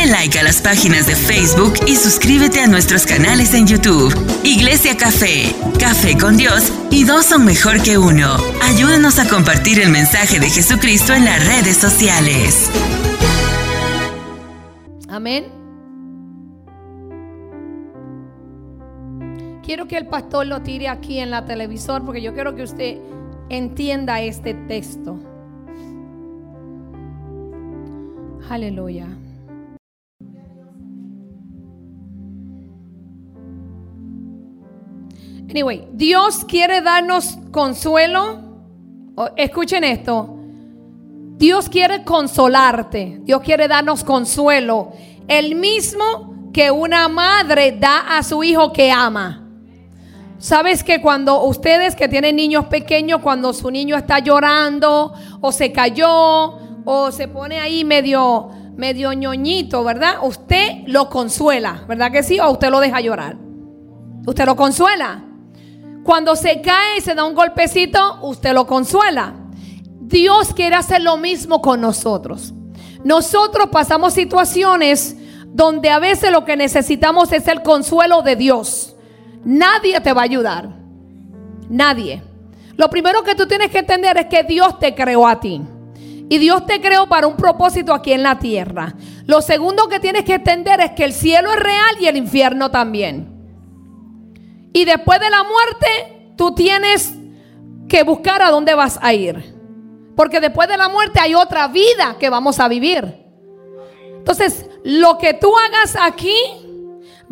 Dale like a las páginas de Facebook y suscríbete a nuestros canales en YouTube. Iglesia Café, Café con Dios y dos son mejor que uno. Ayúdanos a compartir el mensaje de Jesucristo en las redes sociales. Amén. Quiero que el pastor lo tire aquí en la televisor porque yo quiero que usted entienda este texto. Aleluya. Anyway, Dios quiere darnos consuelo. Escuchen esto. Dios quiere consolarte. Dios quiere darnos consuelo. El mismo que una madre da a su hijo que ama. Sabes que cuando ustedes que tienen niños pequeños, cuando su niño está llorando o se cayó o se pone ahí medio medio ñoñito, ¿verdad? Usted lo consuela, ¿verdad que sí? O usted lo deja llorar. Usted lo consuela. Cuando se cae y se da un golpecito, usted lo consuela. Dios quiere hacer lo mismo con nosotros. Nosotros pasamos situaciones donde a veces lo que necesitamos es el consuelo de Dios. Nadie te va a ayudar. Nadie. Lo primero que tú tienes que entender es que Dios te creó a ti. Y Dios te creó para un propósito aquí en la tierra. Lo segundo que tienes que entender es que el cielo es real y el infierno también. Y después de la muerte, tú tienes que buscar a dónde vas a ir. Porque después de la muerte hay otra vida que vamos a vivir. Entonces, lo que tú hagas aquí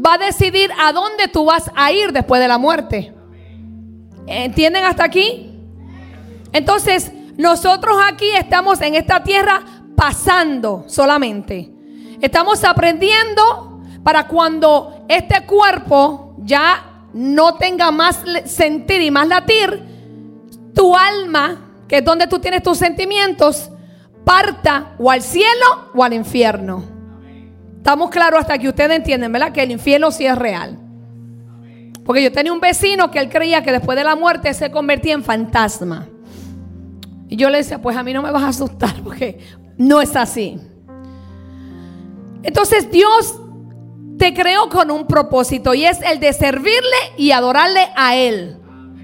va a decidir a dónde tú vas a ir después de la muerte. ¿Entienden hasta aquí? Entonces, nosotros aquí estamos en esta tierra pasando solamente. Estamos aprendiendo para cuando este cuerpo ya no tenga más sentir y más latir, tu alma, que es donde tú tienes tus sentimientos, parta o al cielo o al infierno. Estamos claros hasta que ustedes entienden, ¿verdad? Que el infierno sí es real. Porque yo tenía un vecino que él creía que después de la muerte se convertía en fantasma. Y yo le decía, pues a mí no me vas a asustar porque no es así. Entonces Dios te creó con un propósito y es el de servirle y adorarle a Él.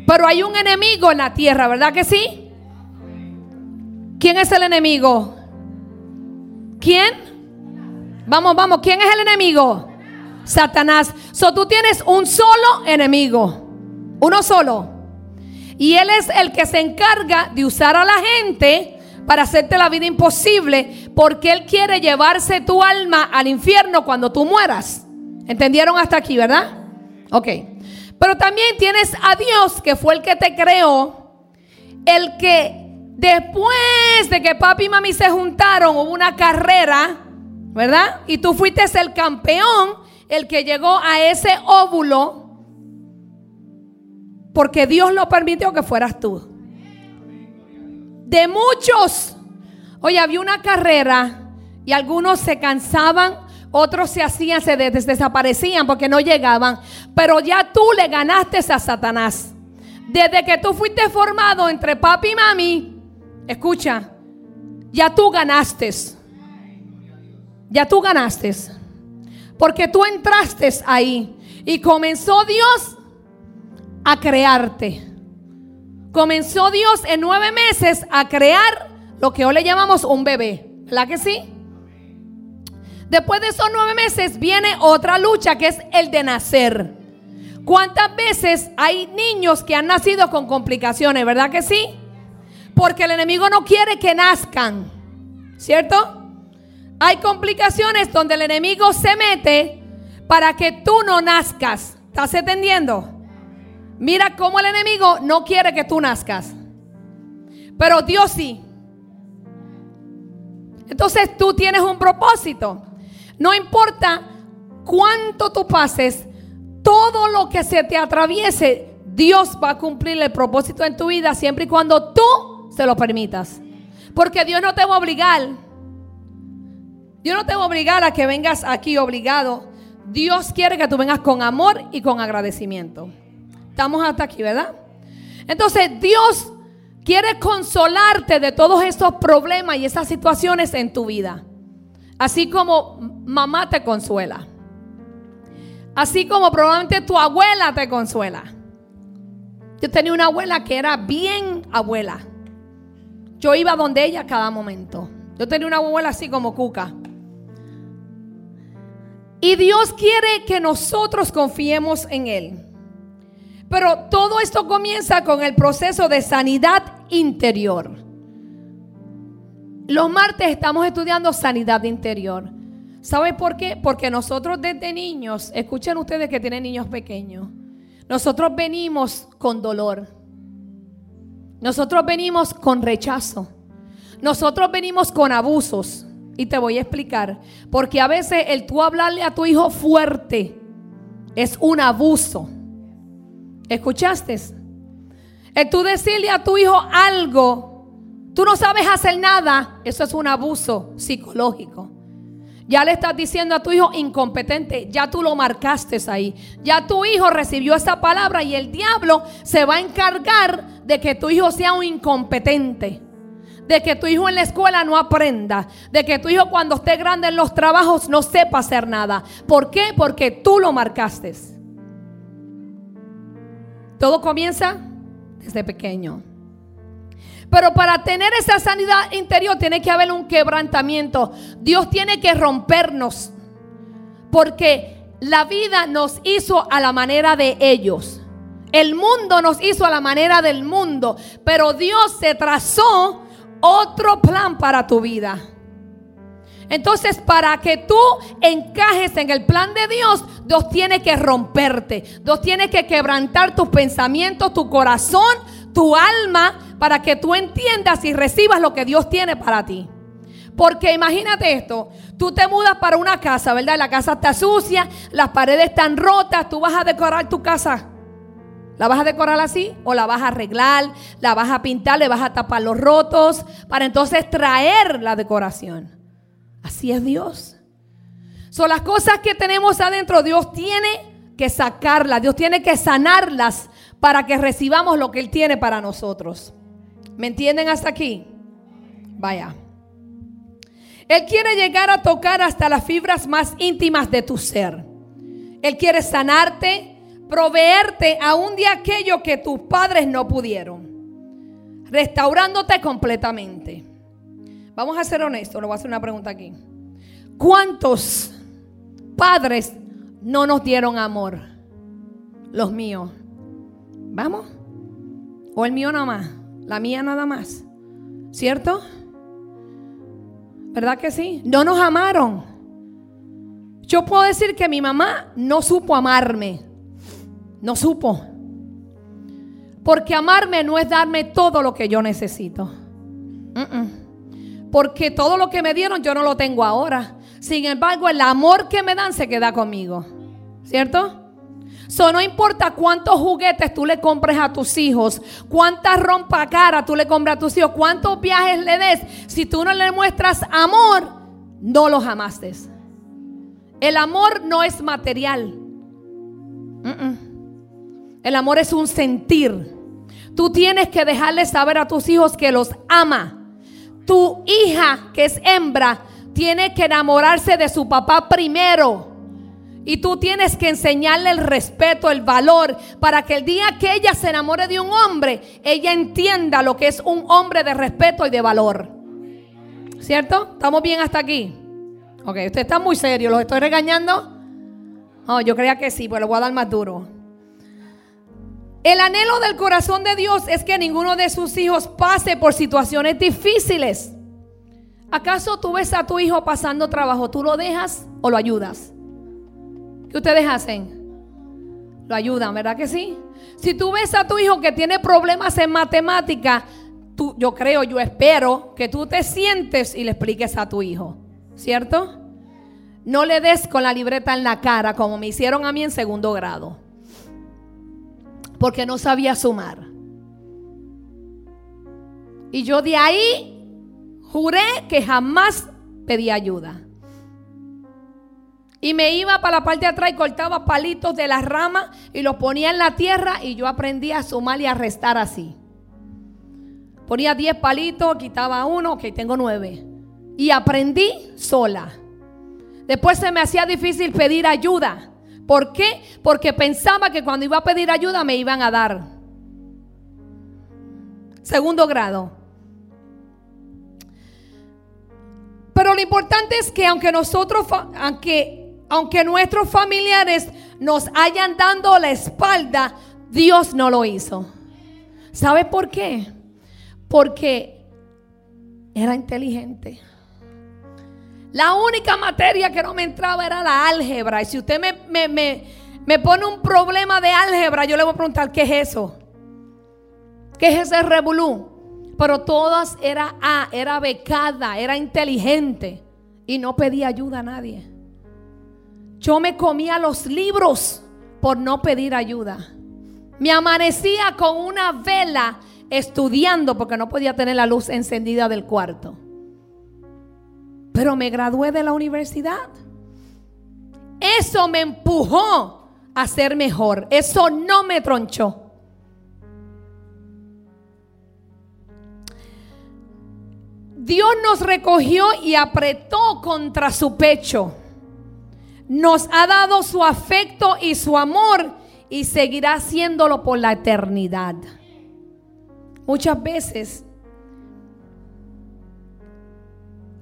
Pero hay un enemigo en la tierra, ¿verdad que sí? ¿Quién es el enemigo? ¿Quién? Vamos, vamos, ¿quién es el enemigo? Satanás. So tú tienes un solo enemigo. Uno solo. Y él es el que se encarga de usar a la gente para hacerte la vida imposible porque él quiere llevarse tu alma al infierno cuando tú mueras. ¿Entendieron hasta aquí, verdad? Ok. Pero también tienes a Dios, que fue el que te creó, el que después de que papi y mami se juntaron, hubo una carrera, ¿verdad? Y tú fuiste el campeón, el que llegó a ese óvulo, porque Dios lo permitió que fueras tú. De muchos. Oye, había una carrera y algunos se cansaban otros se hacían, se desaparecían porque no llegaban. Pero ya tú le ganaste a Satanás. Desde que tú fuiste formado entre papi y mami, escucha, ya tú ganaste. Ya tú ganaste. Porque tú entraste ahí y comenzó Dios a crearte. Comenzó Dios en nueve meses a crear lo que hoy le llamamos un bebé. ¿Verdad que sí? Después de esos nueve meses viene otra lucha que es el de nacer. ¿Cuántas veces hay niños que han nacido con complicaciones? ¿Verdad que sí? Porque el enemigo no quiere que nazcan. ¿Cierto? Hay complicaciones donde el enemigo se mete para que tú no nazcas. ¿Estás entendiendo? Mira cómo el enemigo no quiere que tú nazcas. Pero Dios sí. Entonces tú tienes un propósito. No importa cuánto tú pases, todo lo que se te atraviese, Dios va a cumplir el propósito en tu vida siempre y cuando tú se lo permitas. Porque Dios no te va a obligar. Dios no te va a obligar a que vengas aquí obligado. Dios quiere que tú vengas con amor y con agradecimiento. Estamos hasta aquí, ¿verdad? Entonces Dios quiere consolarte de todos estos problemas y esas situaciones en tu vida. Así como mamá te consuela. Así como probablemente tu abuela te consuela. Yo tenía una abuela que era bien abuela. Yo iba donde ella cada momento. Yo tenía una abuela así como Cuca. Y Dios quiere que nosotros confiemos en Él. Pero todo esto comienza con el proceso de sanidad interior. Los martes estamos estudiando sanidad interior. ¿Sabe por qué? Porque nosotros desde niños, escuchen ustedes que tienen niños pequeños, nosotros venimos con dolor. Nosotros venimos con rechazo. Nosotros venimos con abusos. Y te voy a explicar. Porque a veces el tú hablarle a tu hijo fuerte es un abuso. ¿Escuchaste? El tú decirle a tu hijo algo, tú no sabes hacer nada, eso es un abuso psicológico. Ya le estás diciendo a tu hijo incompetente, ya tú lo marcaste ahí. Ya tu hijo recibió esa palabra y el diablo se va a encargar de que tu hijo sea un incompetente. De que tu hijo en la escuela no aprenda. De que tu hijo cuando esté grande en los trabajos no sepa hacer nada. ¿Por qué? Porque tú lo marcaste. Todo comienza desde pequeño. Pero para tener esa sanidad interior tiene que haber un quebrantamiento. Dios tiene que rompernos. Porque la vida nos hizo a la manera de ellos. El mundo nos hizo a la manera del mundo. Pero Dios se trazó otro plan para tu vida. Entonces, para que tú encajes en el plan de Dios, Dios tiene que romperte. Dios tiene que quebrantar tus pensamientos, tu corazón, tu alma, para que tú entiendas y recibas lo que Dios tiene para ti. Porque imagínate esto, tú te mudas para una casa, ¿verdad? La casa está sucia, las paredes están rotas, tú vas a decorar tu casa. ¿La vas a decorar así? ¿O la vas a arreglar? ¿La vas a pintar? ¿Le vas a tapar los rotos? Para entonces traer la decoración. Así es Dios. Son las cosas que tenemos adentro. Dios tiene que sacarlas. Dios tiene que sanarlas para que recibamos lo que Él tiene para nosotros. ¿Me entienden hasta aquí? Vaya. Él quiere llegar a tocar hasta las fibras más íntimas de tu ser. Él quiere sanarte, proveerte aún de aquello que tus padres no pudieron, restaurándote completamente. Vamos a ser honestos, le voy a hacer una pregunta aquí. ¿Cuántos padres no nos dieron amor? Los míos. ¿Vamos? ¿O el mío nada más? La mía nada más. ¿Cierto? ¿Verdad que sí? No nos amaron. Yo puedo decir que mi mamá no supo amarme. No supo. Porque amarme no es darme todo lo que yo necesito. Porque todo lo que me dieron yo no lo tengo ahora. Sin embargo, el amor que me dan se queda conmigo. ¿Cierto? So, no importa cuántos juguetes tú le compres a tus hijos, cuánta rompa cara tú le compres a tus hijos, cuántos viajes le des, si tú no le muestras amor, no los amaste. El amor no es material. El amor es un sentir. Tú tienes que dejarle saber a tus hijos que los ama. Tu hija, que es hembra, tiene que enamorarse de su papá primero. Y tú tienes que enseñarle el respeto, el valor, para que el día que ella se enamore de un hombre, ella entienda lo que es un hombre de respeto y de valor. ¿Cierto? ¿Estamos bien hasta aquí? Ok, usted está muy serio, ¿los estoy regañando? Oh, yo creía que sí, pero le voy a dar más duro. El anhelo del corazón de Dios es que ninguno de sus hijos pase por situaciones difíciles. ¿Acaso tú ves a tu hijo pasando trabajo? ¿Tú lo dejas o lo ayudas? ¿Qué ustedes hacen? Lo ayudan, ¿verdad que sí? Si tú ves a tu hijo que tiene problemas en matemática, tú, yo creo, yo espero que tú te sientes y le expliques a tu hijo, ¿cierto? No le des con la libreta en la cara como me hicieron a mí en segundo grado, porque no sabía sumar. Y yo de ahí juré que jamás pedí ayuda. Y me iba para la parte de atrás y cortaba palitos de las ramas y los ponía en la tierra y yo aprendí a sumar y a restar así. Ponía 10 palitos, quitaba uno, ok, tengo nueve. Y aprendí sola. Después se me hacía difícil pedir ayuda. ¿Por qué? Porque pensaba que cuando iba a pedir ayuda me iban a dar. Segundo grado. Pero lo importante es que aunque nosotros, aunque, aunque nuestros familiares nos hayan dado la espalda, Dios no lo hizo. ¿Sabe por qué? Porque era inteligente. La única materia que no me entraba era la álgebra. Y si usted me, me, pone un problema de álgebra, yo le voy a preguntar, ¿qué es eso? ¿Qué es ese revolú? Pero todas era A, era becada, era inteligente y no pedía ayuda a nadie. Yo me comía los libros por no pedir ayuda. Me amanecía con una vela estudiando porque no podía tener la luz encendida del cuarto. Pero me gradué de la universidad. Eso me empujó a ser mejor. Eso no me tronchó. Dios nos recogió y apretó contra su pecho. Nos ha dado su afecto y su amor y seguirá haciéndolo por la eternidad. Muchas veces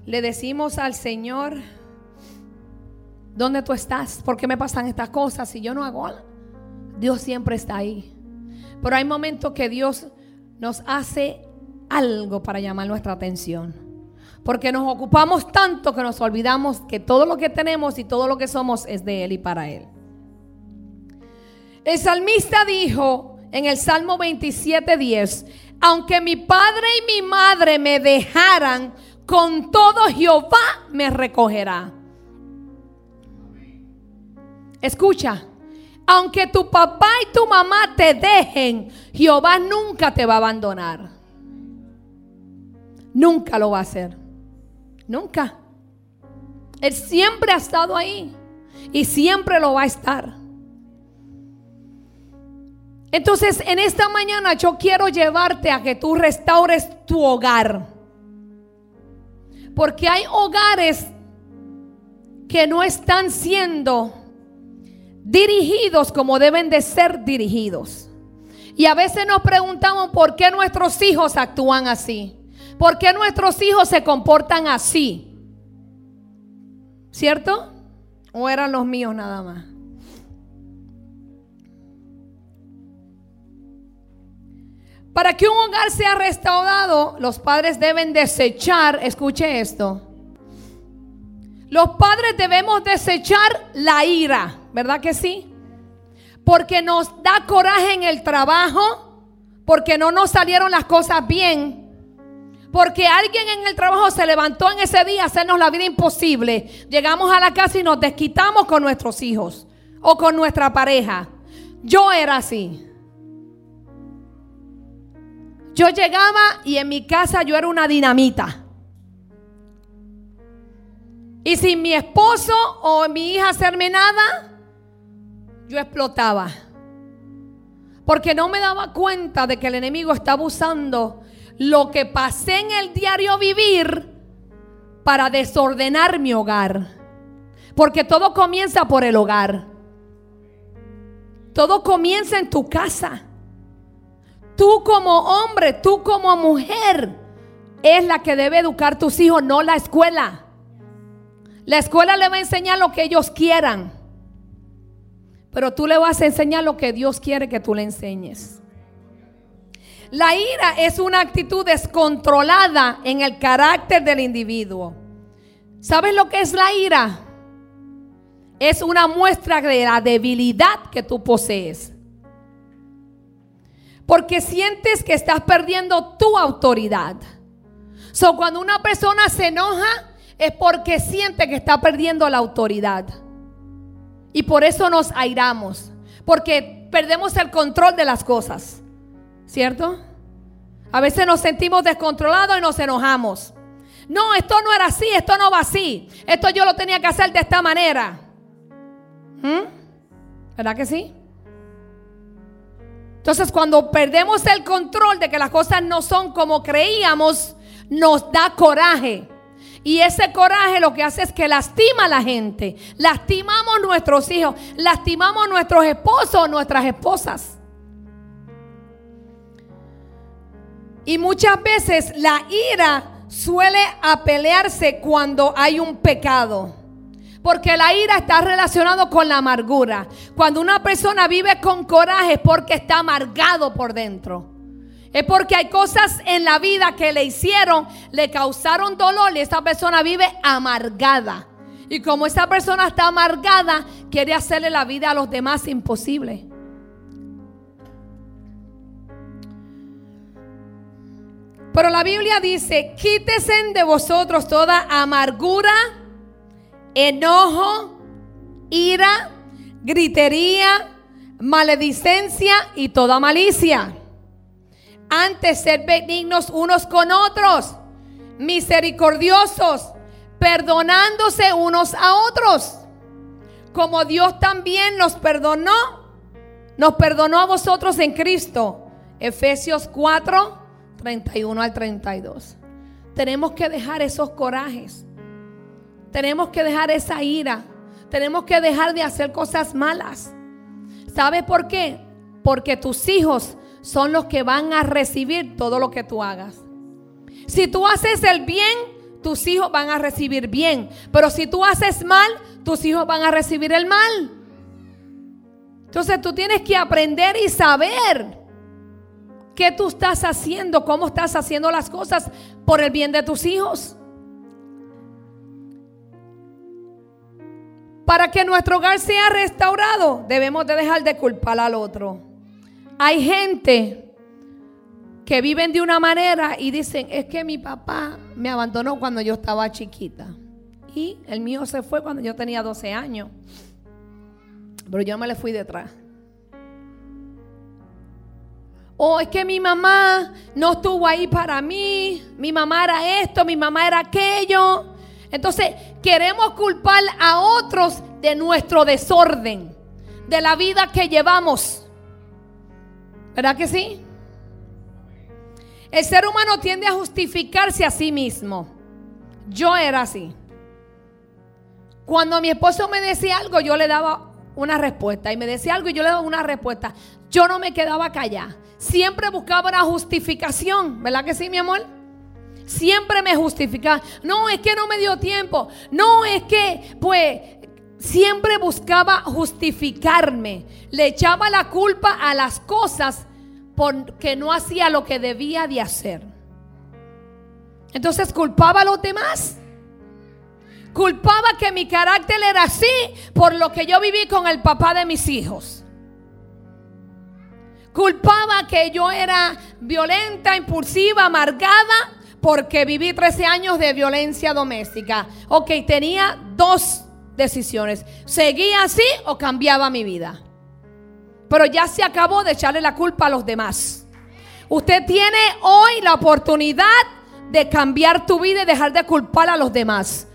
le decimos al Señor, ¿dónde tú estás? ¿Por qué me pasan estas cosas si yo no hago? Dios siempre está ahí. Pero hay momentos que Dios nos hace algo para llamar nuestra atención. Porque nos ocupamos tanto que nos olvidamos que todo lo que tenemos y todo lo que somos es de Él y para Él. El salmista dijo en el Salmo 27:10, aunque mi padre y mi madre me dejaran, con todo Jehová me recogerá. Escucha, aunque tu papá y tu mamá te dejen, Jehová nunca te va a abandonar. Nunca lo va a hacer. Nunca. Él siempre ha estado ahí y siempre lo va a estar. Entonces, en esta mañana yo quiero llevarte a que tú restaures tu hogar. Porque hay hogares que no están siendo dirigidos como deben de ser dirigidos. Y a veces nos preguntamos por qué nuestros hijos actúan así. ¿Por qué nuestros hijos se comportan así? ¿Cierto? ¿O eran los míos nada más? Para que un hogar sea restaurado, los padres deben desechar, escuche esto, los padres debemos desechar la ira, ¿verdad que sí? Porque nos da coraje en el trabajo, porque no nos salieron las cosas bien, porque alguien en el trabajo se levantó en ese día a hacernos la vida imposible. Llegamos a la casa y nos desquitamos con nuestros hijos o con nuestra pareja. Yo era así. Yo llegaba y en mi casa yo era una dinamita. Y sin mi esposo o mi hija hacerme nada, yo explotaba. Porque no me daba cuenta de que el enemigo estaba usando lo que pasé en el diario vivir para desordenar mi hogar. Porque todo comienza por el hogar. Todo comienza en tu casa. Tú como hombre, tú como mujer, es la que debe educar a tus hijos, no la escuela. La escuela le va a enseñar lo que ellos quieran. Pero tú le vas a enseñar lo que Dios quiere que tú le enseñes. La ira es una actitud descontrolada en el carácter del individuo. ¿Sabes lo que es la ira? Es una muestra de la debilidad que tú posees. Porque sientes que estás perdiendo tu autoridad. So, cuando una persona se enoja es porque siente que está perdiendo la autoridad. Y por eso nos airamos. Porque perdemos el control de las cosas. ¿Cierto? A veces nos sentimos descontrolados y nos enojamos. No, esto no era así, esto no va así. Esto yo lo tenía que hacer de esta manera. ¿Mm? ¿Verdad que sí? Entonces cuando perdemos el control de que las cosas no son como creíamos, nos da coraje. Y ese coraje lo que hace es que lastima a la gente. Lastimamos nuestros hijos, lastimamos nuestros esposos, nuestras esposas. Y muchas veces la ira suele apelearse cuando hay un pecado. Porque la ira está relacionado con la amargura. Cuando una persona vive con coraje es porque está amargado por dentro. Es porque hay cosas en la vida que le hicieron, le causaron dolor y esta persona vive amargada. Y como esa persona está amargada, quiere hacerle la vida a los demás imposible. Pero la Biblia dice, quítese de vosotros toda amargura, enojo, ira, gritería, maledicencia y toda malicia. Antes ser benignos unos con otros, misericordiosos, perdonándose unos a otros. Como Dios también nos perdonó, nos perdonó a vosotros en Cristo. Efesios 4, 31 al 32. Tenemos que dejar esos corajes. Tenemos que dejar esa ira. Tenemos que dejar de hacer cosas malas. ¿Sabe por qué? Porque tus hijos son los que van a recibir todo lo que tú hagas. Si tú haces el bien, tus hijos van a recibir bien. Pero si tú haces mal, tus hijos van a recibir el mal. Entonces tú tienes que aprender y saber ¿Qué tú estás haciendo? ¿Cómo estás haciendo las cosas por el bien de tus hijos? Para que nuestro hogar sea restaurado, debemos de dejar de culpar al otro. Hay gente que viven de una manera y dicen, es que mi papá me abandonó cuando yo estaba chiquita. Y el mío se fue cuando yo tenía 12 años. Pero yo me le fui detrás. O es que mi mamá no estuvo ahí para mí. Mi mamá era esto, mi mamá era aquello. Entonces queremos culpar a otros de nuestro desorden, de la vida que llevamos. ¿Verdad que sí? El ser humano tiende a justificarse a sí mismo. Yo era así. Cuando mi esposo me decía algo, yo le daba una respuesta. Y me decía algo y yo le daba una respuesta. Yo no me quedaba callada siempre buscaba una justificación, ¿verdad que sí, mi amor? Siempre me justificaba. No, es que no me dio tiempo. No, es que, pues, siempre buscaba justificarme. Le echaba la culpa a las cosas porque no hacía lo que debía de hacer. Entonces culpaba a los demás. Culpaba que mi carácter era así por lo que yo viví con el papá de mis hijos. Culpaba que yo era violenta, impulsiva, amargada, porque viví 13 años de violencia doméstica. Ok, tenía dos decisiones. ¿Seguía así o cambiaba mi vida? Pero ya se acabó de echarle la culpa a los demás. Usted tiene hoy la oportunidad de cambiar tu vida y dejar de culpar a los demás.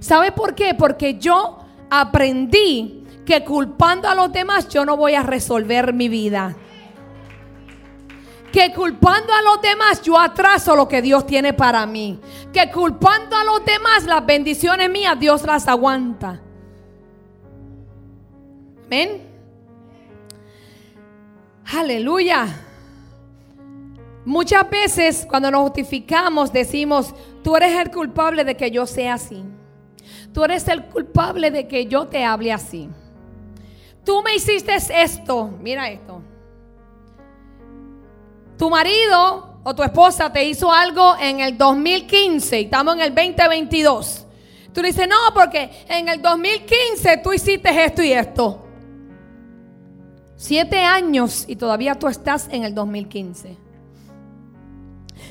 ¿Sabe por qué? Porque yo aprendí que culpando a los demás yo no voy a resolver mi vida que culpando a los demás yo atraso lo que Dios tiene para mí. Que culpando a los demás las bendiciones mías Dios las aguanta. Amén. Aleluya. Muchas veces cuando nos justificamos decimos, tú eres el culpable de que yo sea así. Tú eres el culpable de que yo te hable así. Tú me hiciste esto. Mira esto tu marido o tu esposa te hizo algo en el 2015 y estamos en el 2022. Tú dices, no, porque en el 2015 tú hiciste esto y esto. Siete años y todavía tú estás en el 2015.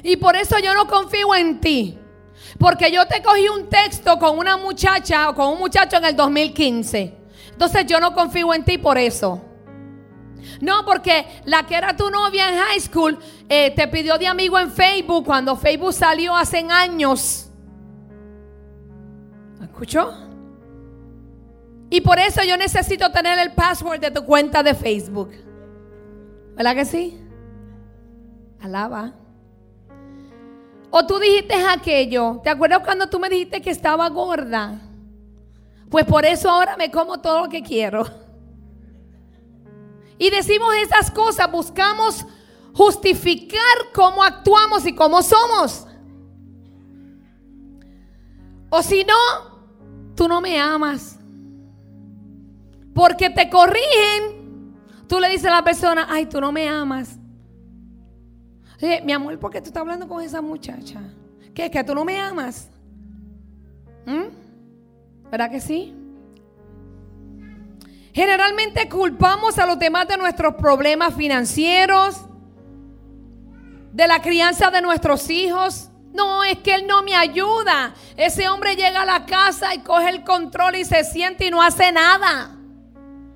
Y por eso yo no confío en ti. Porque yo te cogí un texto con una muchacha o con un muchacho en el 2015. Entonces yo no confío en ti por eso. No, porque la que era tu novia en high school eh, te pidió de amigo en Facebook cuando Facebook salió hace años. ¿Escuchó? Y por eso yo necesito tener el password de tu cuenta de Facebook. ¿Verdad que sí? Alaba. O tú dijiste aquello. ¿Te acuerdas cuando tú me dijiste que estaba gorda? Pues por eso ahora me como todo lo que quiero. Y decimos esas cosas, buscamos justificar cómo actuamos y cómo somos. O si no, tú no me amas. Porque te corrigen. Tú le dices a la persona, ay, tú no me amas. mi amor, ¿por qué tú estás hablando con esa muchacha? ¿Qué? ¿Que tú no me amas? ¿Mm? ¿Verdad que sí? Generalmente culpamos a los demás de nuestros problemas financieros, de la crianza de nuestros hijos. No, es que él no me ayuda. Ese hombre llega a la casa y coge el control y se siente y no hace nada.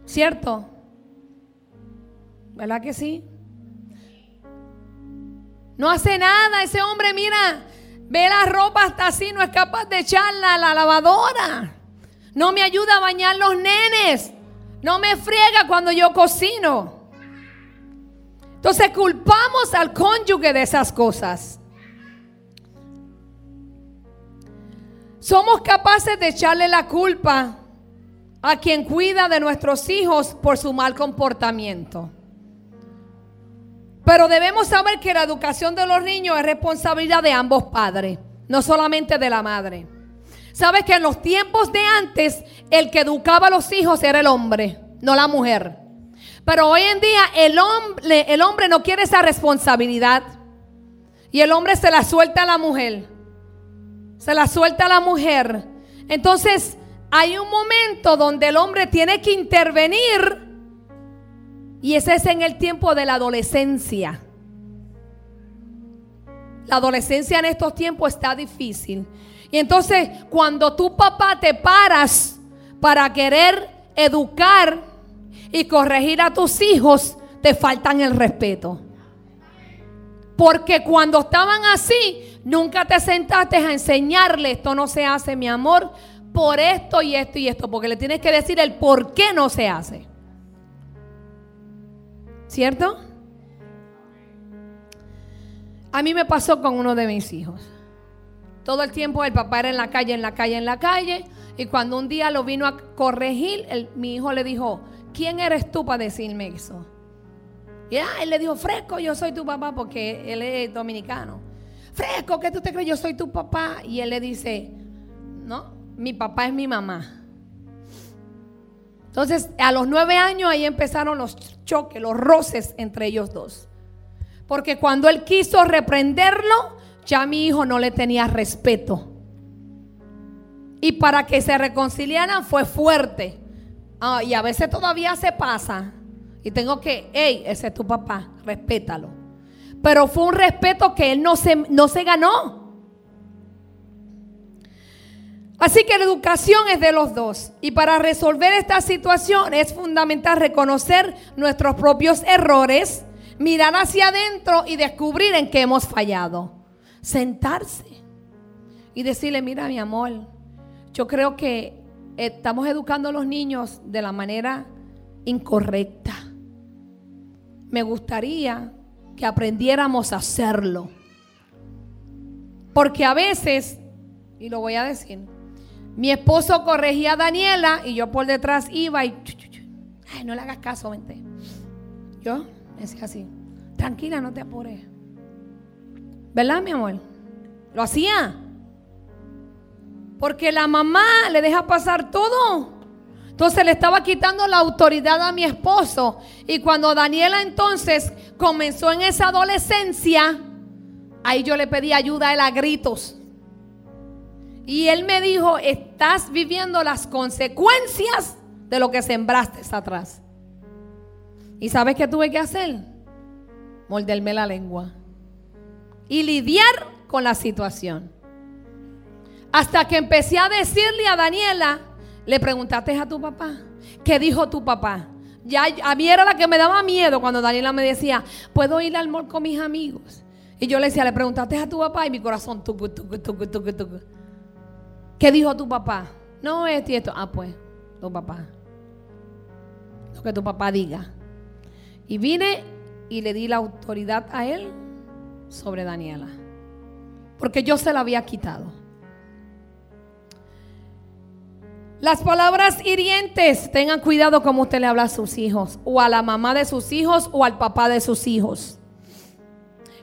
¿Cierto? ¿Verdad que sí? No hace nada. Ese hombre, mira, ve la ropa hasta así, no es capaz de echarla a la lavadora. No me ayuda a bañar los nenes. No me friega cuando yo cocino. Entonces culpamos al cónyuge de esas cosas. Somos capaces de echarle la culpa a quien cuida de nuestros hijos por su mal comportamiento. Pero debemos saber que la educación de los niños es responsabilidad de ambos padres, no solamente de la madre. Sabes que en los tiempos de antes el que educaba a los hijos era el hombre, no la mujer. Pero hoy en día el hombre, el hombre no quiere esa responsabilidad. Y el hombre se la suelta a la mujer. Se la suelta a la mujer. Entonces hay un momento donde el hombre tiene que intervenir. Y ese es en el tiempo de la adolescencia. La adolescencia en estos tiempos está difícil. Y entonces cuando tu papá te paras para querer educar y corregir a tus hijos, te faltan el respeto. Porque cuando estaban así, nunca te sentaste a enseñarle, esto no se hace, mi amor, por esto y esto y esto, porque le tienes que decir el por qué no se hace. ¿Cierto? A mí me pasó con uno de mis hijos. Todo el tiempo el papá era en la calle, en la calle, en la calle. Y cuando un día lo vino a corregir, mi hijo le dijo, ¿quién eres tú para decirme eso? Y ah, él le dijo, Fresco, yo soy tu papá porque él es dominicano. Fresco, ¿qué tú te crees? Yo soy tu papá. Y él le dice, no, mi papá es mi mamá. Entonces, a los nueve años ahí empezaron los choques, los roces entre ellos dos. Porque cuando él quiso reprenderlo, ya mi hijo no le tenía respeto. Y para que se reconciliaran fue fuerte. Ah, y a veces todavía se pasa. Y tengo que, hey, ese es tu papá, respétalo. Pero fue un respeto que él no se, no se ganó. Así que la educación es de los dos. Y para resolver esta situación es fundamental reconocer nuestros propios errores, mirar hacia adentro y descubrir en qué hemos fallado. Sentarse y decirle, mira mi amor, yo creo que estamos educando a los niños de la manera incorrecta. Me gustaría que aprendiéramos a hacerlo. Porque a veces, y lo voy a decir, mi esposo corregía a Daniela y yo por detrás iba y, ay, no le hagas caso, vente. Yo decía así, tranquila, no te apures. ¿Verdad, mi amor? Lo hacía. Porque la mamá le deja pasar todo. Entonces le estaba quitando la autoridad a mi esposo. Y cuando Daniela entonces comenzó en esa adolescencia, ahí yo le pedí ayuda a él a gritos. Y él me dijo, estás viviendo las consecuencias de lo que sembraste atrás. ¿Y sabes qué tuve que hacer? Morderme la lengua. Y lidiar con la situación. Hasta que empecé a decirle a Daniela, le preguntaste a tu papá, ¿qué dijo tu papá? Ya a mí era la que me daba miedo cuando Daniela me decía, ¿puedo ir al mall con mis amigos? Y yo le decía, le preguntaste a tu papá y mi corazón tucu, tucu, tucu. ¿Qué dijo tu papá? No, esto y esto. Ah, pues, tu papá. Lo que tu papá diga. Y vine y le di la autoridad a él sobre Daniela. porque yo se la había quitado. Las palabras hirientes, tengan cuidado como usted le habla a sus hijos, o a la mamá de sus hijos, o al papá de sus hijos.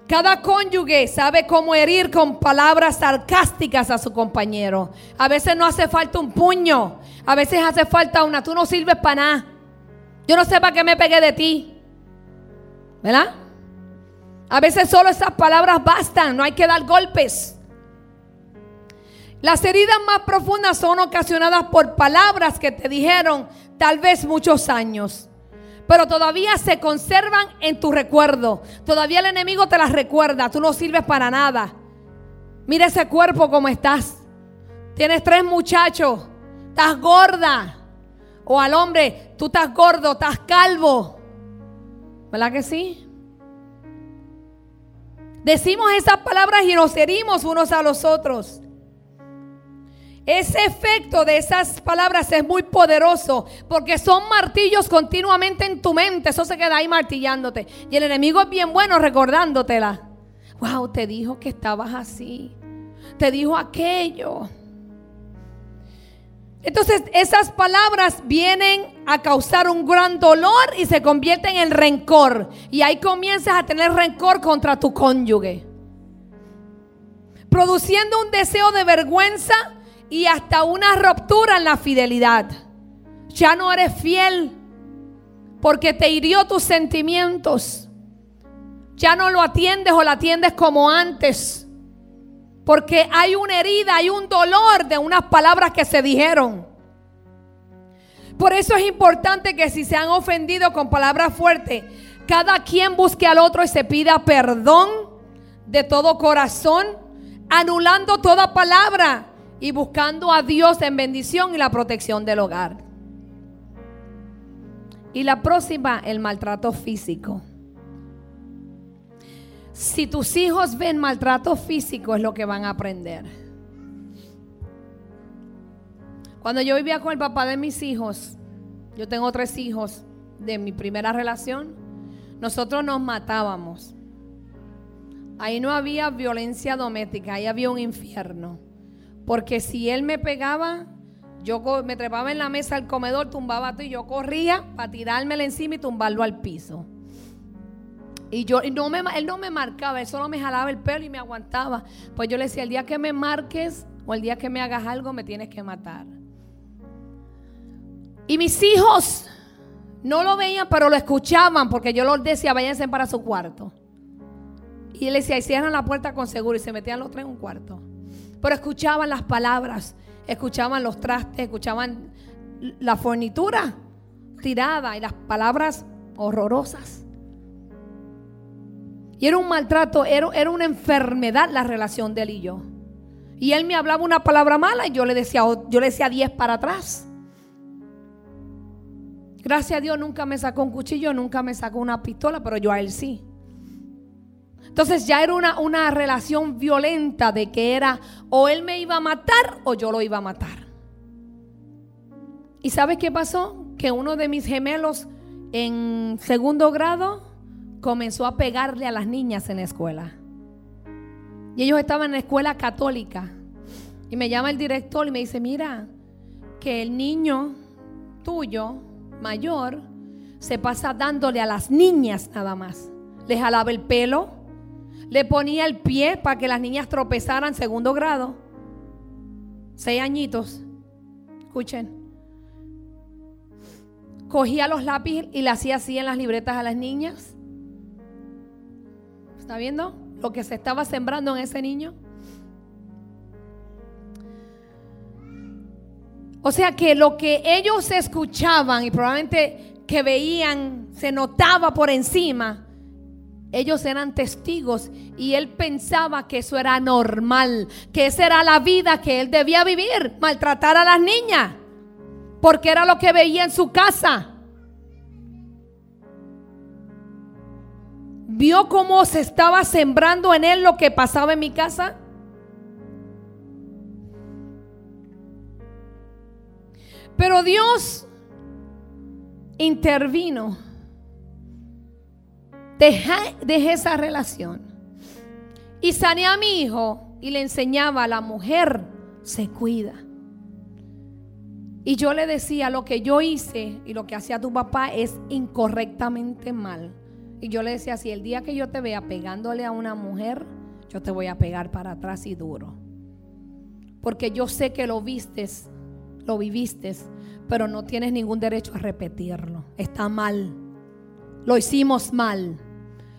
Cada cónyuge sabe cómo herir con palabras sarcásticas a su compañero. A veces no hace falta un puño, a veces hace falta una, tú no sirves para nada. Yo no sé para qué me pegué de ti. ¿Verdad? A veces solo esas palabras bastan, no hay que dar golpes. Las heridas más profundas son ocasionadas por palabras que te dijeron tal vez muchos años. Pero todavía se conservan en tu recuerdo. Todavía el enemigo te las recuerda. Tú no sirves para nada. Mira ese cuerpo como estás. Tienes tres muchachos. Estás gorda. O al hombre, tú estás gordo, estás calvo. ¿Verdad que sí? Decimos esas palabras y nos herimos unos a los otros. Ese efecto de esas palabras es muy poderoso porque son martillos continuamente en tu mente. Eso se queda ahí martillándote. Y el enemigo es bien bueno recordándotela. Wow, te dijo que estabas así. Te dijo aquello. Entonces esas palabras vienen a causar un gran dolor y se convierten en rencor. Y ahí comienzas a tener rencor contra tu cónyuge. Produciendo un deseo de vergüenza y hasta una ruptura en la fidelidad. Ya no eres fiel porque te hirió tus sentimientos. Ya no lo atiendes o la atiendes como antes. Porque hay una herida, hay un dolor de unas palabras que se dijeron. Por eso es importante que si se han ofendido con palabras fuertes, cada quien busque al otro y se pida perdón de todo corazón, anulando toda palabra y buscando a Dios en bendición y la protección del hogar. Y la próxima, el maltrato físico. Si tus hijos ven maltrato físico es lo que van a aprender. Cuando yo vivía con el papá de mis hijos, yo tengo tres hijos de mi primera relación, nosotros nos matábamos. Ahí no había violencia doméstica, ahí había un infierno. Porque si él me pegaba, yo me trepaba en la mesa del comedor, tumbaba todo y yo corría para tirármelo encima y tumbarlo al piso. Y yo, no me, él no me marcaba, él solo me jalaba el pelo y me aguantaba. Pues yo le decía, el día que me marques o el día que me hagas algo, me tienes que matar. Y mis hijos no lo veían, pero lo escuchaban porque yo les decía, váyanse para su cuarto. Y él decía, y cierran la puerta con seguro y se metían los tres en un cuarto. Pero escuchaban las palabras, escuchaban los trastes, escuchaban la fornitura tirada y las palabras horrorosas. Y era un maltrato, era, era, una enfermedad la relación de él y yo. Y él me hablaba una palabra mala y yo le decía, yo le decía diez para atrás. Gracias a Dios nunca me sacó un cuchillo, nunca me sacó una pistola, pero yo a él sí. Entonces ya era una, una relación violenta de que era o él me iba a matar o yo lo iba a matar. ¿Y sabes qué pasó? Que uno de mis gemelos en segundo grado comenzó a pegarle a las niñas en la escuela. Y ellos estaban en la escuela católica. Y me llama el director y me dice, mira, que el niño tuyo, mayor, se pasa dándole a las niñas nada más. Le jalaba el pelo, le ponía el pie para que las niñas tropezaran segundo grado. Seis añitos. Escuchen. Cogía los lápices y le hacía así en las libretas a las niñas. ¿Está viendo lo que se estaba sembrando en ese niño? O sea que lo que ellos escuchaban y probablemente que veían se notaba por encima ellos eran testigos y él pensaba que eso era normal, que esa era la vida que él debía vivir, maltratar a las niñas, porque era lo que veía en su casa. ¿Vio cómo se estaba sembrando en él lo que pasaba en mi casa? Pero Dios intervino Dejé, esa relación. Y sané a mi hijo y le enseñaba a la mujer se cuida. Y yo le decía, lo que yo hice y lo que hacía tu papá es incorrectamente mal. Y yo le decía, si el día que yo te vea pegándole a una mujer, yo te voy a pegar para atrás y duro. Porque yo sé que lo vistes, lo viviste, pero no tienes ningún derecho a repetirlo. Está mal. Lo hicimos mal.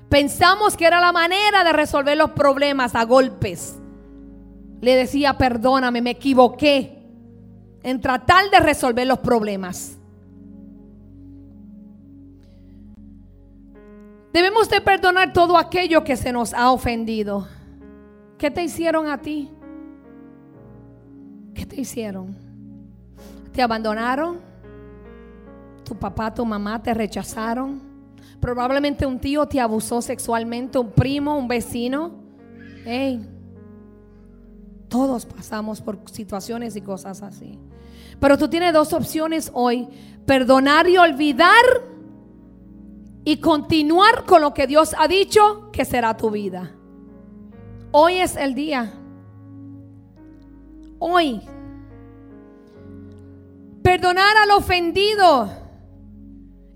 Pensamos que era la manera de resolver los problemas a golpes. Le decía, perdóname, me equivoqué en tratar de resolver los problemas. Debemos de perdonar todo aquello que se nos ha ofendido. ¿Qué te hicieron a ti? ¿Qué te hicieron? ¿Te abandonaron? ¿Tu papá, tu mamá te rechazaron? Probablemente un tío te abusó sexualmente, un primo, un vecino. Hey, todos pasamos por situaciones y cosas así. Pero tú tienes dos opciones hoy. Perdonar y olvidar y continuar con lo que Dios ha dicho que será tu vida. Hoy es el día. Hoy. Perdonar al ofendido.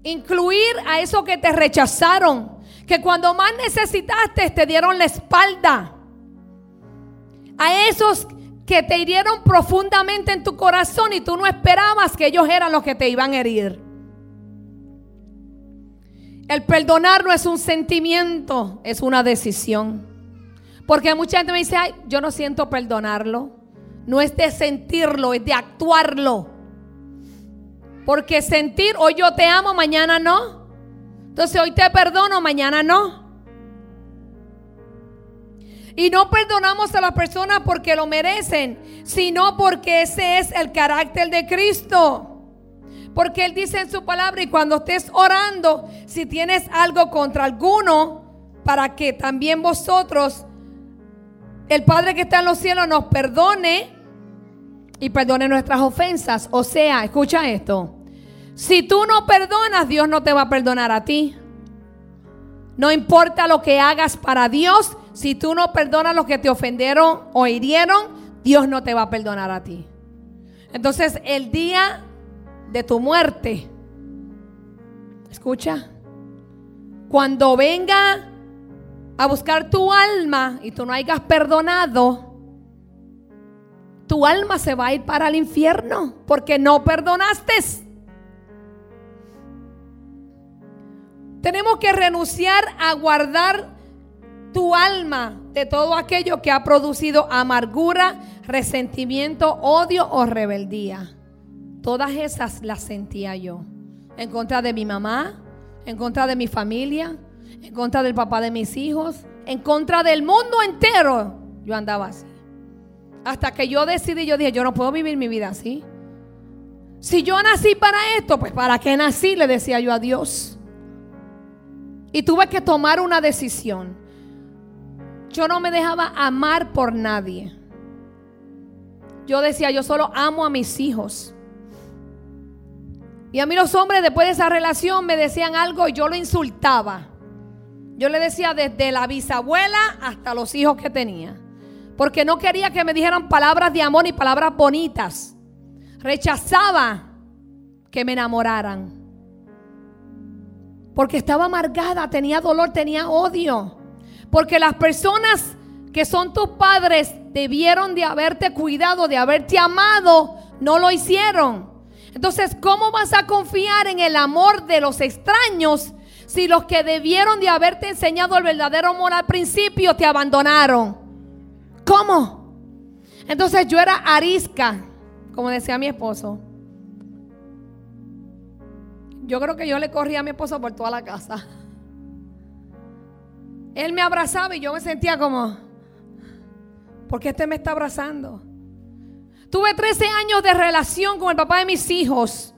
Incluir a esos que te rechazaron. Que cuando más necesitaste te dieron la espalda. A esos que te hirieron profundamente en tu corazón y tú no esperabas que ellos eran los que te iban a herir. El perdonar no es un sentimiento, es una decisión. Porque mucha gente me dice, ay, yo no siento perdonarlo. No es de sentirlo, es de actuarlo. Porque sentir, hoy yo te amo, mañana no. Entonces hoy te perdono, mañana no. Y no perdonamos a las personas porque lo merecen, sino porque ese es el carácter de Cristo. Porque Él dice en su palabra, y cuando estés orando, si tienes algo contra alguno, para que también vosotros, el Padre que está en los cielos, nos perdone y perdone nuestras ofensas. O sea, escucha esto. Si tú no perdonas, Dios no te va a perdonar a ti. No importa lo que hagas para Dios, si tú no perdonas los que te ofendieron o hirieron, Dios no te va a perdonar a ti. Entonces, el día de tu muerte, escucha, cuando venga a buscar tu alma y tú no hayas perdonado, tu alma se va a ir para el infierno porque no perdonaste. Tenemos que renunciar a guardar tu alma de todo aquello que ha producido amargura, resentimiento, odio o rebeldía. Todas esas las sentía yo. En contra de mi mamá, en contra de mi familia, en contra del papá de mis hijos, en contra del mundo entero. Yo andaba así. Hasta que yo decidí, yo dije, yo no puedo vivir mi vida así. Si yo nací para esto, pues para qué nací, le decía yo a Dios. Y tuve que tomar una decisión. Yo no me dejaba amar por nadie. Yo decía, yo solo amo a mis hijos. Y a mí los hombres después de esa relación me decían algo y yo lo insultaba. Yo le decía desde la bisabuela hasta los hijos que tenía. Porque no quería que me dijeran palabras de amor y palabras bonitas. Rechazaba que me enamoraran. Porque estaba amargada, tenía dolor, tenía odio. Porque las personas que son tus padres debieron de haberte cuidado, de haberte amado, no lo hicieron. Entonces, ¿cómo vas a confiar en el amor de los extraños si los que debieron de haberte enseñado el verdadero amor al principio te abandonaron? ¿Cómo? Entonces yo era arisca, como decía mi esposo. Yo creo que yo le corría a mi esposo por toda la casa. Él me abrazaba y yo me sentía como, ¿por qué este me está abrazando? Tuve 13 años de relación con el papá de mis hijos.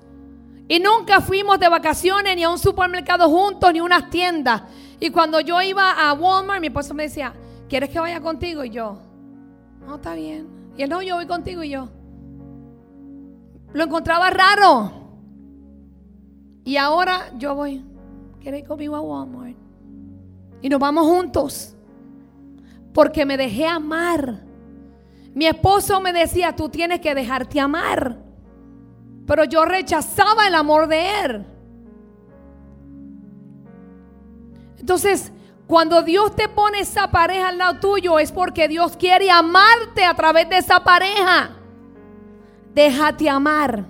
Y nunca fuimos de vacaciones ni a un supermercado juntos ni a unas tiendas. Y cuando yo iba a Walmart, mi esposo me decía, ¿quieres que vaya contigo? Y yo, no, está bien. Y él, no, yo voy contigo y yo. Lo encontraba raro. Y ahora yo voy, ¿quieres ir conmigo a Walmart? Y nos vamos juntos. Porque me dejé amar Mi esposo me decía, tú tienes que dejarte amar. Pero yo rechazaba el amor de él. Entonces, cuando Dios te pone esa pareja al lado tuyo es porque Dios quiere amarte a través de esa pareja. Déjate amar.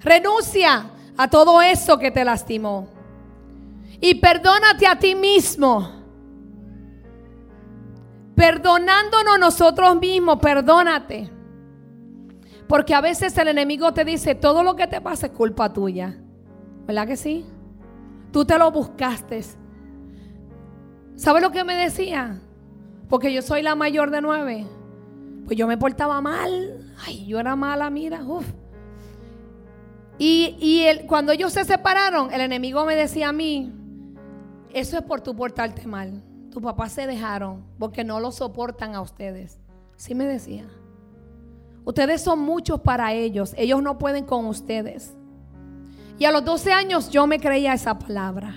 Renuncia a todo eso que te lastimó. Y perdónate a ti mismo. Perdonándonos nosotros mismos, perdónate. Porque a veces el enemigo te dice, todo lo que te pasa es culpa tuya. ¿Verdad que sí? Tú te lo buscaste. ¿Sabes lo que me decía? Porque yo soy la mayor de nueve. Pues yo me portaba mal. Ay, yo era mala, mira. Uf. Y, y cuando ellos se separaron, el enemigo me decía a mí, eso es por tu portarte mal. Tu papá se dejaron porque no lo soportan a ustedes. Sí me decía. Ustedes son muchos para ellos. Ellos no pueden con ustedes. Y a los 12 años yo me creía esa palabra.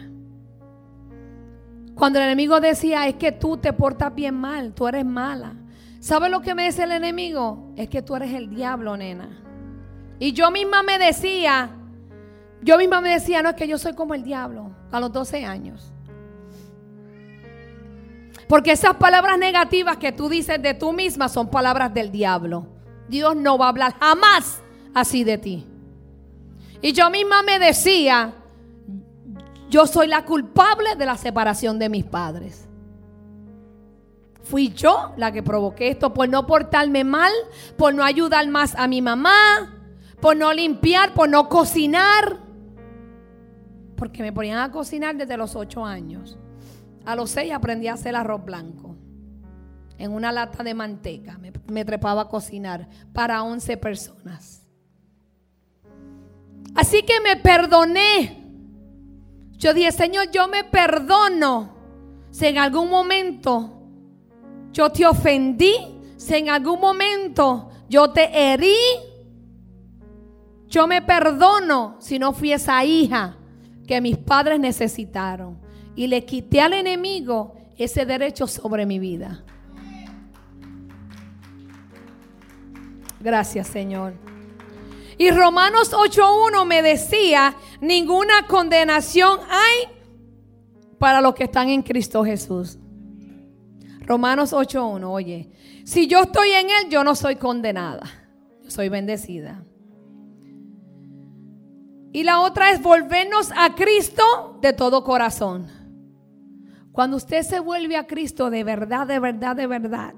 Cuando el enemigo decía, es que tú te portas bien mal, tú eres mala. ¿Sabe lo que me dice el enemigo? Es que tú eres el diablo, nena. Y yo misma me decía, yo misma me decía, no es que yo soy como el diablo a los 12 años. Porque esas palabras negativas que tú dices de tú misma son palabras del diablo. Dios no va a hablar jamás así de ti. Y yo misma me decía, yo soy la culpable de la separación de mis padres. Fui yo la que provoqué esto por no portarme mal, por no ayudar más a mi mamá, por no limpiar, por no cocinar. Porque me ponían a cocinar desde los ocho años. A los seis aprendí a hacer arroz blanco en una lata de manteca. Me, trepaba a cocinar para 11 personas. Así que me perdoné. Yo dije, Señor, yo me perdono si en algún momento yo te ofendí, si en algún momento yo te herí. Yo me perdono si no fui esa hija que mis padres necesitaron. Y le quité al enemigo ese derecho sobre mi vida. Gracias, Señor. Y Romanos 8.1 me decía, ninguna condenación hay para los que están en Cristo Jesús. Romanos 8.1, oye, si yo estoy en Él, yo no soy condenada, yo soy bendecida. Y la otra es volvernos a Cristo de todo corazón. Cuando usted se vuelve a Cristo de verdad, de verdad, de verdad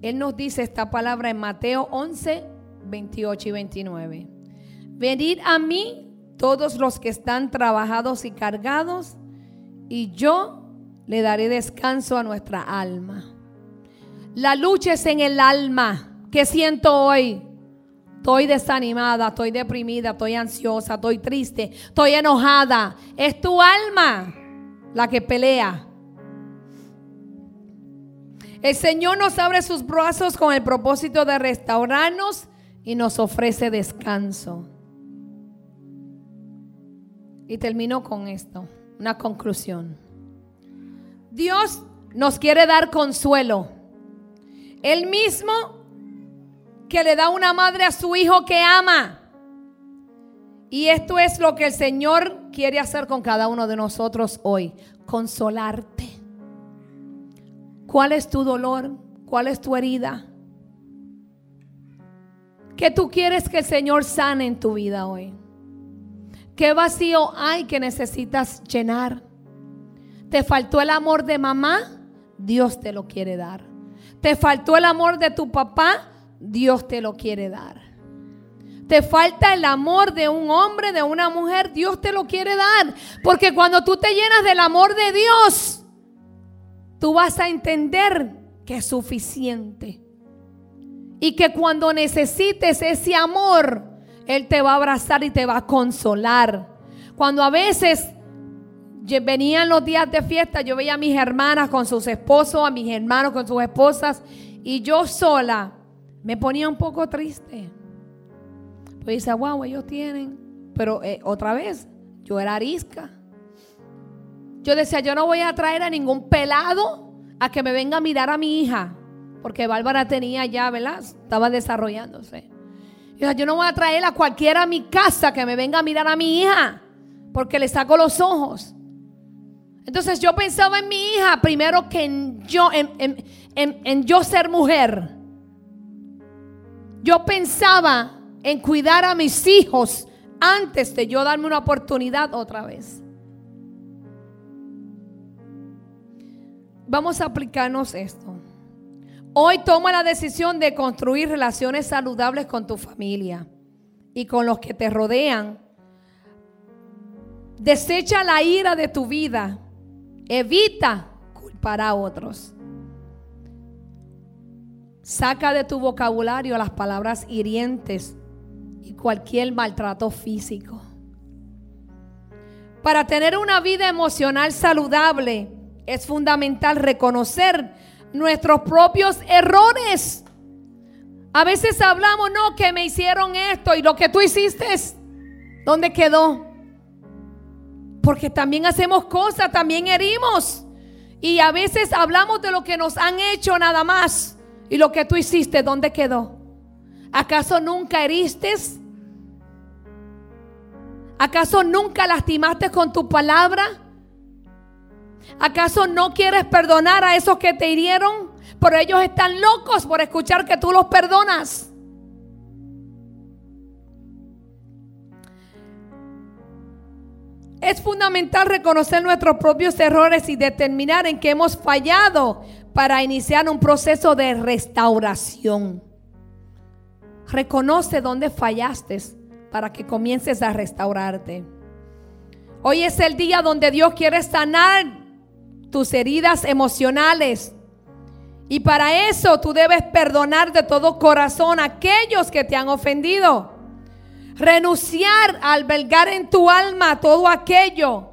él nos dice esta palabra en Mateo 11, 28 y 29. Venid a mí todos los que están trabajados y cargados, y yo le daré descanso a nuestra alma. La lucha es en el alma. ¿Qué siento hoy? Estoy desanimada, estoy deprimida, estoy ansiosa, estoy triste, estoy enojada. Es tu alma la que pelea. El Señor nos abre sus brazos con el propósito de restaurarnos y nos ofrece descanso. Y termino con esto, una conclusión. Dios nos quiere dar consuelo. El mismo que le da una madre a su hijo que ama. Y esto es lo que el Señor quiere hacer con cada uno de nosotros hoy, consolarte. ¿Cuál es tu dolor? ¿Cuál es tu herida? ¿Qué tú quieres que el Señor sane en tu vida hoy? ¿Qué vacío hay que necesitas llenar? ¿Te faltó el amor de mamá? Dios te lo quiere dar. ¿Te faltó el amor de tu papá? Dios te lo quiere dar. ¿Te falta el amor de un hombre, de una mujer? Dios te lo quiere dar. Porque cuando tú te llenas del amor de Dios, tú vas a entender que es suficiente. Y que cuando necesites ese amor, Él te va a abrazar y te va a consolar. Cuando a veces venían los días de fiesta, yo veía a mis hermanas con sus esposos, a mis hermanos con sus esposas, y yo sola me ponía un poco triste. Pues dice, wow, ellos tienen. Pero eh, otra vez, yo era arisca. Yo decía, yo no voy a traer a ningún pelado a que me venga a mirar a mi hija, porque Bárbara tenía ya, ¿verdad? Estaba desarrollándose. Yo, yo no voy a traer a cualquiera a mi casa que me venga a mirar a mi hija, porque le saco los ojos. Entonces yo pensaba en mi hija primero que en yo, en, en yo ser mujer. Yo pensaba en cuidar a mis hijos antes de yo darme una oportunidad otra vez. Vamos a aplicarnos esto. Hoy toma la decisión de construir relaciones saludables con tu familia y con los que te rodean. Desecha la ira de tu vida. Evita culpar a otros. Saca de tu vocabulario las palabras hirientes y cualquier maltrato físico. Para tener una vida emocional saludable es fundamental reconocer nuestros propios errores. A veces hablamos, no, que me hicieron esto y lo que tú hiciste, ¿dónde quedó? Porque también hacemos cosas, también herimos. Y a veces hablamos de lo que nos han hecho nada más. Y lo que tú hiciste, ¿dónde quedó? ¿Acaso nunca heriste? ¿Acaso nunca lastimaste con tu palabra? ¿Acaso no quieres perdonar a esos que te hirieron? Pero ellos están locos por escuchar que tú los perdonas. Es fundamental reconocer nuestros propios errores y determinar en qué hemos fallado para iniciar un proceso de restauración. Reconoce dónde fallaste para que comiences a restaurarte. Hoy es el día donde Dios quiere sanar tus heridas emocionales. Y para eso tú debes perdonar de todo corazón a aquellos que te han ofendido. Renunciar a albergar en tu alma todo aquello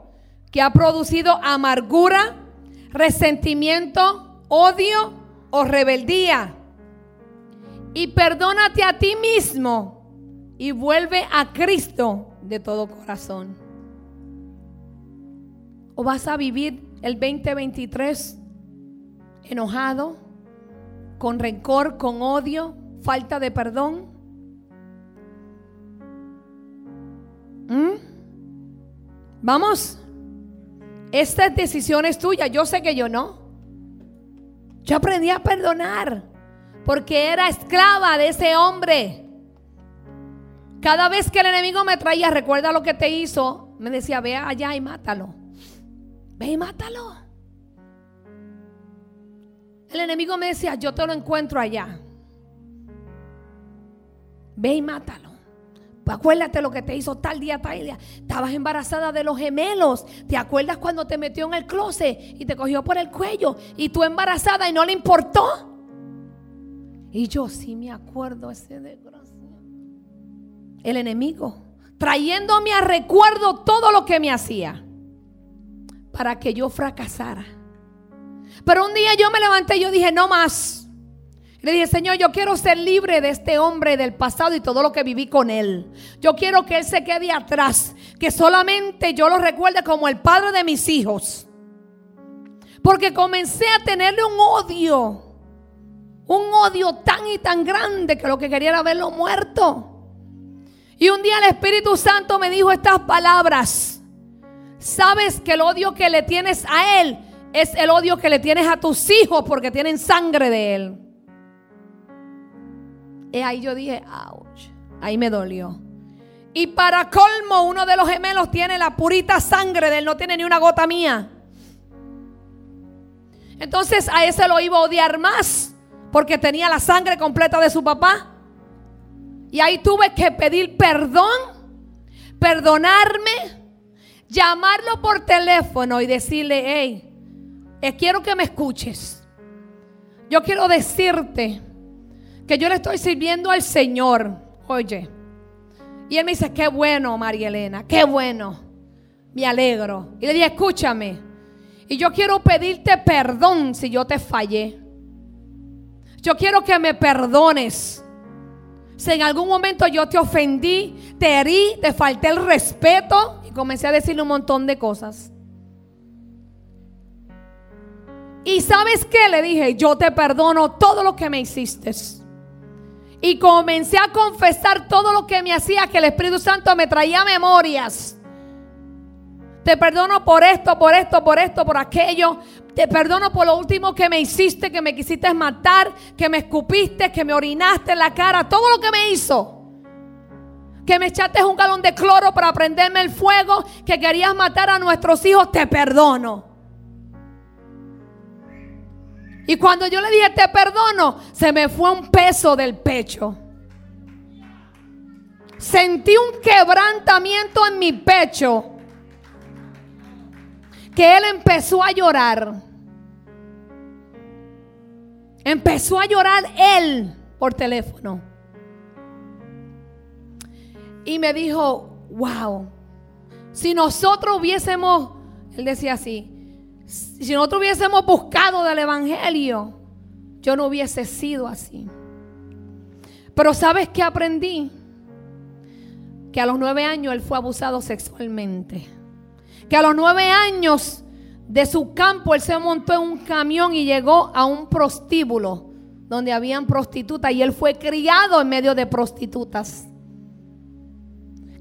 que ha producido amargura, resentimiento, odio o rebeldía. Y perdónate a ti mismo y vuelve a Cristo de todo corazón. O vas a vivir el 2023 enojado, con rencor, con odio, falta de perdón. ¿Mm? Vamos. Esta decisión es tuya. Yo sé que yo no. Yo aprendí a perdonar porque era esclava de ese hombre. Cada vez que el enemigo me traía, recuerda lo que te hizo, me decía, ve allá y mátalo. Ve y mátalo. El enemigo me decía, yo te lo encuentro allá. Ve y mátalo. Acuérdate lo que te hizo tal día, tal día. Estabas embarazada de los gemelos. ¿Te acuerdas cuando te metió en el closet y te cogió por el cuello? Y tú embarazada y no le importó. Y yo sí me acuerdo ese desgraciado el enemigo, trayéndome a recuerdo todo lo que me hacía para que yo fracasara. Pero un día yo me levanté y yo dije, no más. Le dije, Señor, yo quiero ser libre de este hombre del pasado y todo lo que viví con él. Yo quiero que él se quede atrás, que solamente yo lo recuerde como el padre de mis hijos. Porque comencé a tenerle un odio, un odio tan y tan grande que lo que quería era verlo muerto. Y un día el Espíritu Santo me dijo estas palabras. Sabes que el odio que le tienes a Él es el odio que le tienes a tus hijos porque tienen sangre de Él. Y ahí yo dije, ouch, ahí me dolió. Y para colmo, uno de los gemelos tiene la purita sangre de Él, no tiene ni una gota mía. Entonces a ese lo iba a odiar más porque tenía la sangre completa de su papá. Y ahí tuve que pedir perdón, perdonarme, llamarlo por teléfono y decirle, hey, eh, quiero que me escuches. Yo quiero decirte que yo le estoy sirviendo al Señor. Oye. Y él me dice, qué bueno, María Elena, qué bueno. Me alegro. Y le dije, escúchame. Y yo quiero pedirte perdón si yo te fallé. Yo quiero que me perdones. Si en algún momento yo te ofendí, te herí, te falté el respeto y comencé a decirle un montón de cosas. Y sabes qué? Le dije, yo te perdono todo lo que me hiciste. Y comencé a confesar todo lo que me hacía, que el Espíritu Santo me traía memorias. Te perdono por esto, por esto, por esto, por aquello. Te perdono por lo último que me hiciste, que me quisiste matar, que me escupiste, que me orinaste en la cara, todo lo que me hizo. Que me echaste un galón de cloro para prenderme el fuego, que querías matar a nuestros hijos, te perdono. Y cuando yo le dije te perdono, se me fue un peso del pecho. Sentí un quebrantamiento en mi pecho. Que él empezó a llorar. Empezó a llorar él por teléfono. Y me dijo, wow, si nosotros hubiésemos, él decía así, si nosotros hubiésemos buscado del Evangelio, yo no hubiese sido así. Pero ¿sabes qué aprendí? Que a los nueve años él fue abusado sexualmente. Que a los nueve años de su campo él se montó en un camión y llegó a un prostíbulo donde habían prostitutas y él fue criado en medio de prostitutas.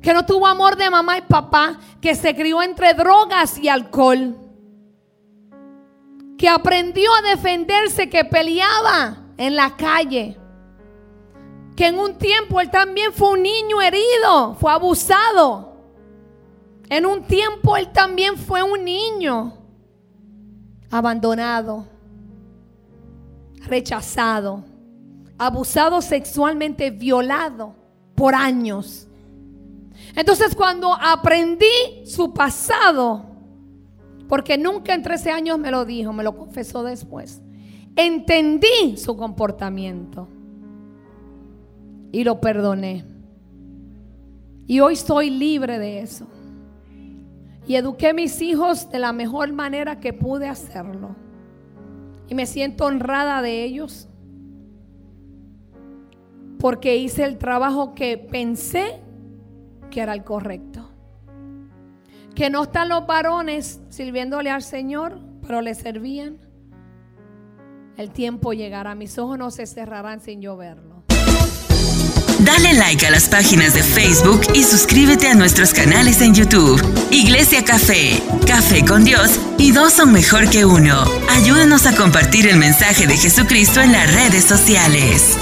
Que no tuvo amor de mamá y papá, que se crió entre drogas y alcohol que aprendió a defenderse, que peleaba en la calle. Que en un tiempo él también fue un niño herido, fue abusado. En un tiempo él también fue un niño abandonado, rechazado, abusado sexualmente, violado por años. Entonces cuando aprendí su pasado, porque nunca en 13 años me lo dijo, me lo confesó después. Entendí su comportamiento y lo perdoné. Y hoy estoy libre de eso. Y eduqué a mis hijos de la mejor manera que pude hacerlo. Y me siento honrada de ellos. Porque hice el trabajo que pensé que era el correcto que no están los varones sirviéndole al Señor, pero le servían. El tiempo llegará, mis ojos no se cerrarán sin yo verlo. Dale like a las páginas de Facebook y suscríbete a nuestros canales en YouTube. Iglesia Café, Café con Dios y dos son mejor que uno. Ayúdanos a compartir el mensaje de Jesucristo en las redes sociales.